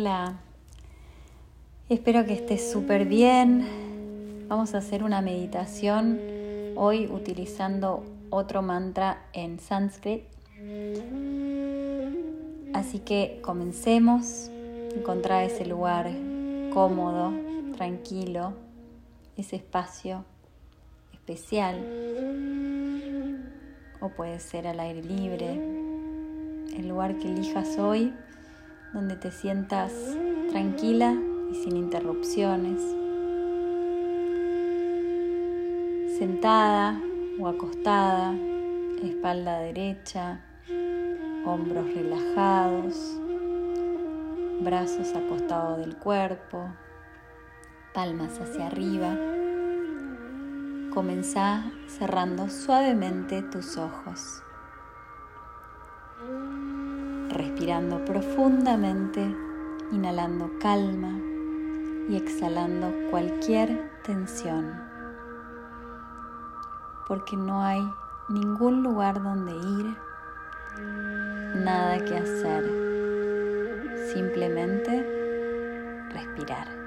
Hola, espero que estés súper bien. Vamos a hacer una meditación hoy utilizando otro mantra en sánscrito. Así que comencemos. Encontrar ese lugar cómodo, tranquilo, ese espacio especial. O puede ser al aire libre. El lugar que elijas hoy donde te sientas tranquila y sin interrupciones, sentada o acostada, espalda derecha, hombros relajados, brazos acostados del cuerpo, palmas hacia arriba. Comenzá cerrando suavemente tus ojos respirando profundamente, inhalando calma y exhalando cualquier tensión. Porque no hay ningún lugar donde ir, nada que hacer, simplemente respirar.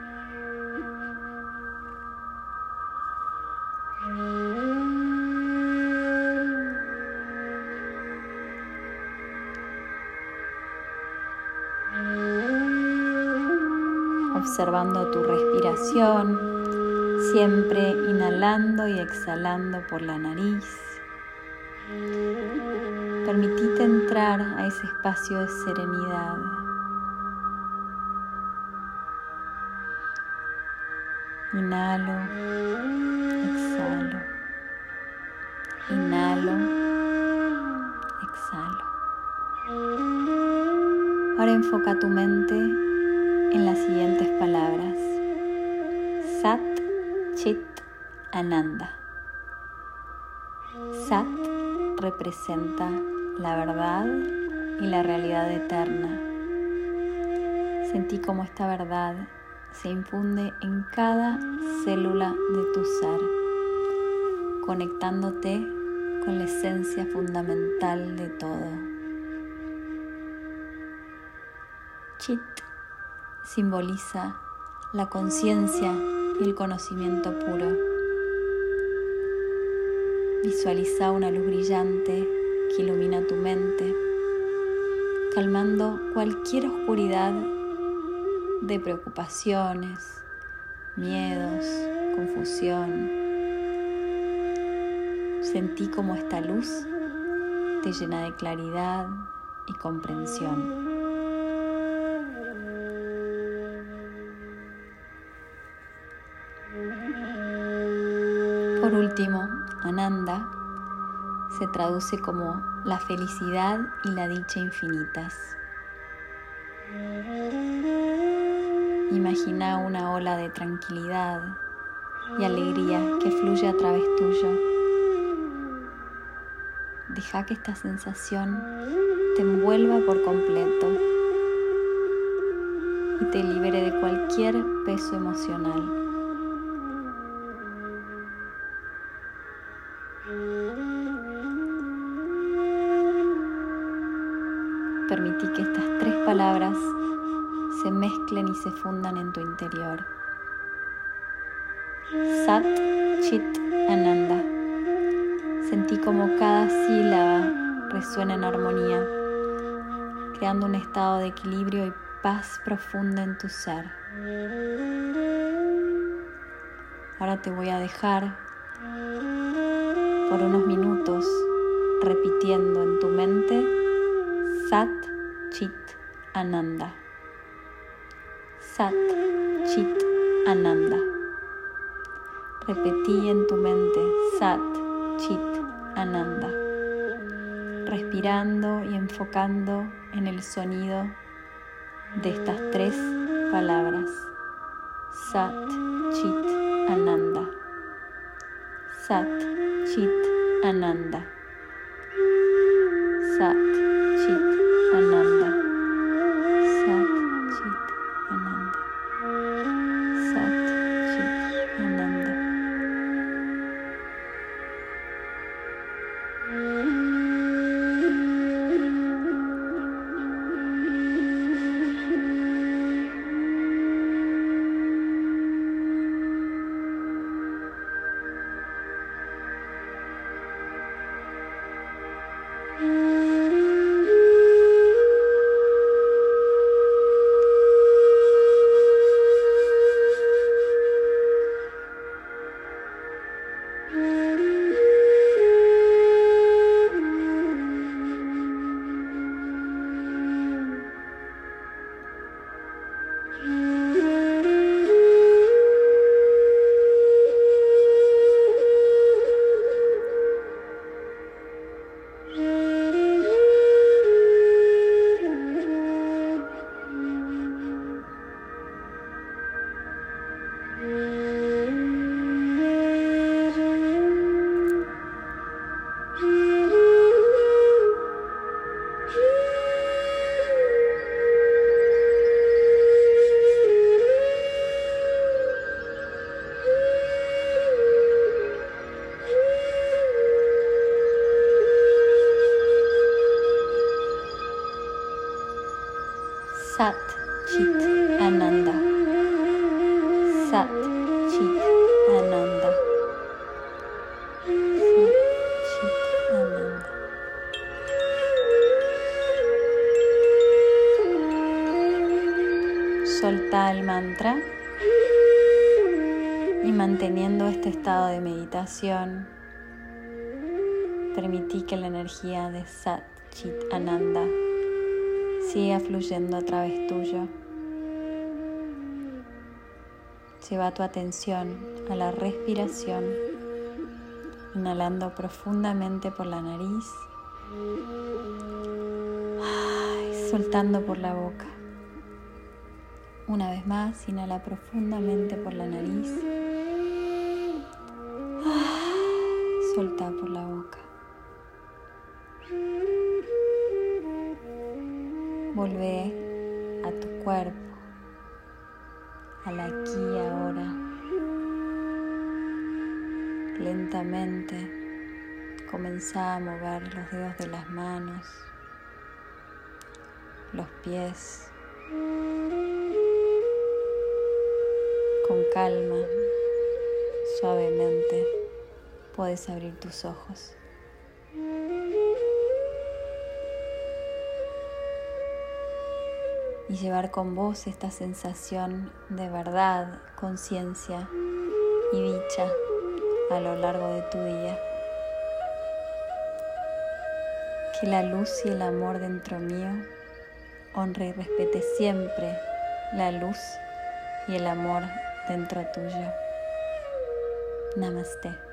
Observando tu respiración, siempre inhalando y exhalando por la nariz. Permitite entrar a ese espacio de serenidad. Inhalo, exhalo. Inhalo, enfoca tu mente en las siguientes palabras. Sat Chit Ananda. Sat representa la verdad y la realidad eterna. Sentí como esta verdad se infunde en cada célula de tu ser, conectándote con la esencia fundamental de todo. Chit simboliza la conciencia y el conocimiento puro. Visualiza una luz brillante que ilumina tu mente, calmando cualquier oscuridad de preocupaciones, miedos, confusión. Sentí como esta luz te llena de claridad y comprensión. Por último, Ananda se traduce como la felicidad y la dicha infinitas. Imagina una ola de tranquilidad y alegría que fluye a través tuyo. Deja que esta sensación te envuelva por completo y te libere de cualquier peso emocional. Y se fundan en tu interior. Sat Chit Ananda. Sentí como cada sílaba resuena en armonía, creando un estado de equilibrio y paz profunda en tu ser. Ahora te voy a dejar por unos minutos repitiendo en tu mente Sat Chit Ananda. Sat Chit Ananda. Repetí en tu mente Sat Chit Ananda. Respirando y enfocando en el sonido de estas tres palabras. Sat Chit Ananda. Sat Chit Ananda. Sat Chit Ananda. Sat Mm-hmm. El mantra y manteniendo este estado de meditación, permití que la energía de Sat Chit Ananda siga fluyendo a través tuyo. Lleva tu atención a la respiración, inhalando profundamente por la nariz y soltando por la boca. Una vez más, inhala profundamente por la nariz. Solta por la boca. Volvé a tu cuerpo, al aquí y ahora. Lentamente comenzá a mover los dedos de las manos, los pies. Con calma, suavemente, puedes abrir tus ojos. y llevar con vos esta sensación de verdad, conciencia y dicha a lo largo de tu día. Que la luz y el amor dentro mío honre y respete siempre la luz y el amor dentro tuyo. Namaste.